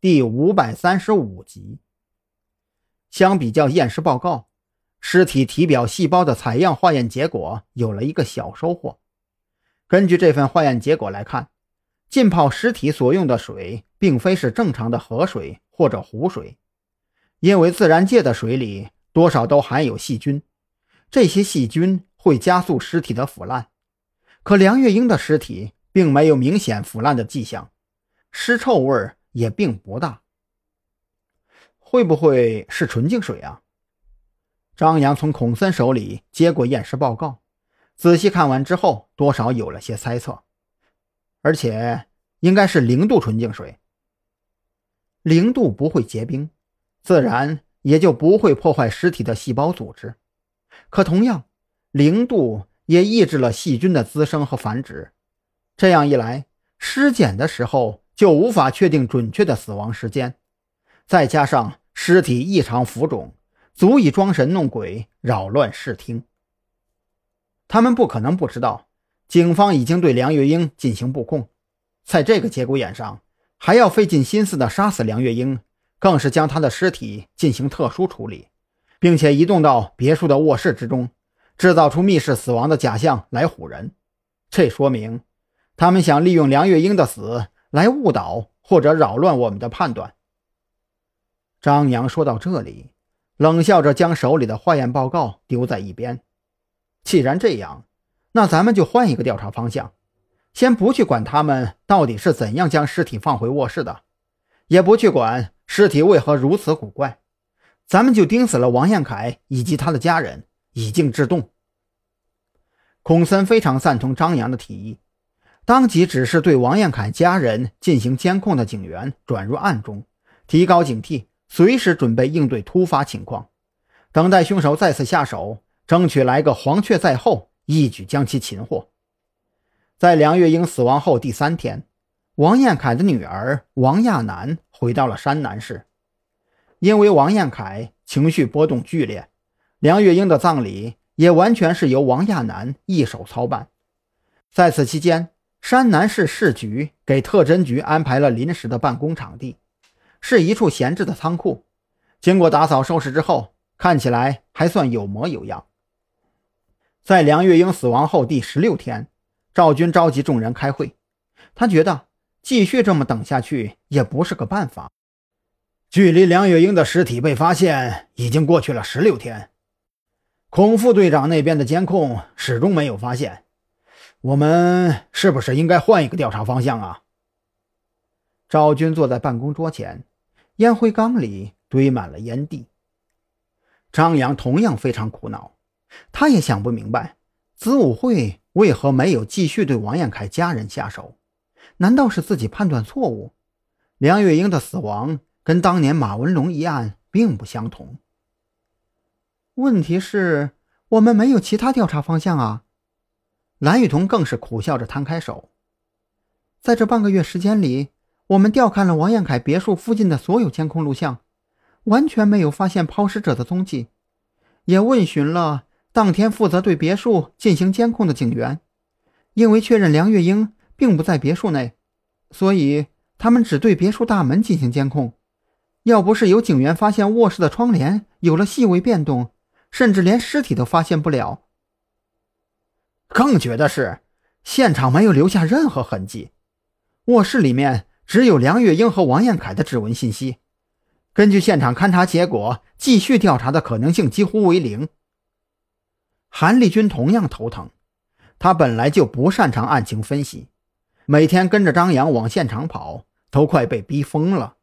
第五百三十五集。相比较验尸报告，尸体体表细胞的采样化验结果有了一个小收获。根据这份化验结果来看，浸泡尸体所用的水并非是正常的河水或者湖水，因为自然界的水里多少都含有细菌，这些细菌会加速尸体的腐烂。可梁月英的尸体并没有明显腐烂的迹象，尸臭味也并不大。会不会是纯净水啊？张扬从孔森手里接过验尸报告，仔细看完之后，多少有了些猜测，而且应该是零度纯净水。零度不会结冰，自然也就不会破坏尸体的细胞组织。可同样，零度也抑制了细菌的滋生和繁殖。这样一来，尸检的时候就无法确定准确的死亡时间。再加上尸体异常浮肿，足以装神弄鬼，扰乱视听。他们不可能不知道，警方已经对梁月英进行布控，在这个节骨眼上，还要费尽心思的杀死梁月英，更是将她的尸体进行特殊处理，并且移动到别墅的卧室之中，制造出密室死亡的假象来唬人。这说明，他们想利用梁月英的死来误导或者扰乱我们的判断。张扬说到这里，冷笑着将手里的化验报告丢在一边。既然这样，那咱们就换一个调查方向，先不去管他们到底是怎样将尸体放回卧室的，也不去管尸体为何如此古怪，咱们就盯死了王彦凯以及他的家人，以静制动。孔森非常赞同张扬的提议，当即指示对王彦凯家人进行监控的警员转入暗中，提高警惕。随时准备应对突发情况，等待凶手再次下手，争取来个黄雀在后，一举将其擒获。在梁月英死亡后第三天，王彦凯的女儿王亚楠回到了山南市，因为王彦凯情绪波动剧烈，梁月英的葬礼也完全是由王亚楠一手操办。在此期间，山南市市局给特侦局安排了临时的办公场地。是一处闲置的仓库，经过打扫收拾之后，看起来还算有模有样。在梁月英死亡后第十六天，赵军召集众人开会，他觉得继续这么等下去也不是个办法。距离梁月英的尸体被发现已经过去了十六天，孔副队长那边的监控始终没有发现，我们是不是应该换一个调查方向啊？赵军坐在办公桌前。烟灰缸里堆满了烟蒂。张扬同样非常苦恼，他也想不明白子午会为何没有继续对王彦凯家人下手？难道是自己判断错误？梁月英的死亡跟当年马文龙一案并不相同。问题是，我们没有其他调查方向啊！蓝雨桐更是苦笑着摊开手，在这半个月时间里。我们调看了王彦凯别墅附近的所有监控录像，完全没有发现抛尸者的踪迹，也问询了当天负责对别墅进行监控的警员，因为确认梁月英并不在别墅内，所以他们只对别墅大门进行监控。要不是有警员发现卧室的窗帘有了细微变动，甚至连尸体都发现不了。更绝的是，现场没有留下任何痕迹，卧室里面。只有梁月英和王彦凯的指纹信息，根据现场勘查结果，继续调查的可能性几乎为零。韩立军同样头疼，他本来就不擅长案情分析，每天跟着张扬往现场跑，都快被逼疯了。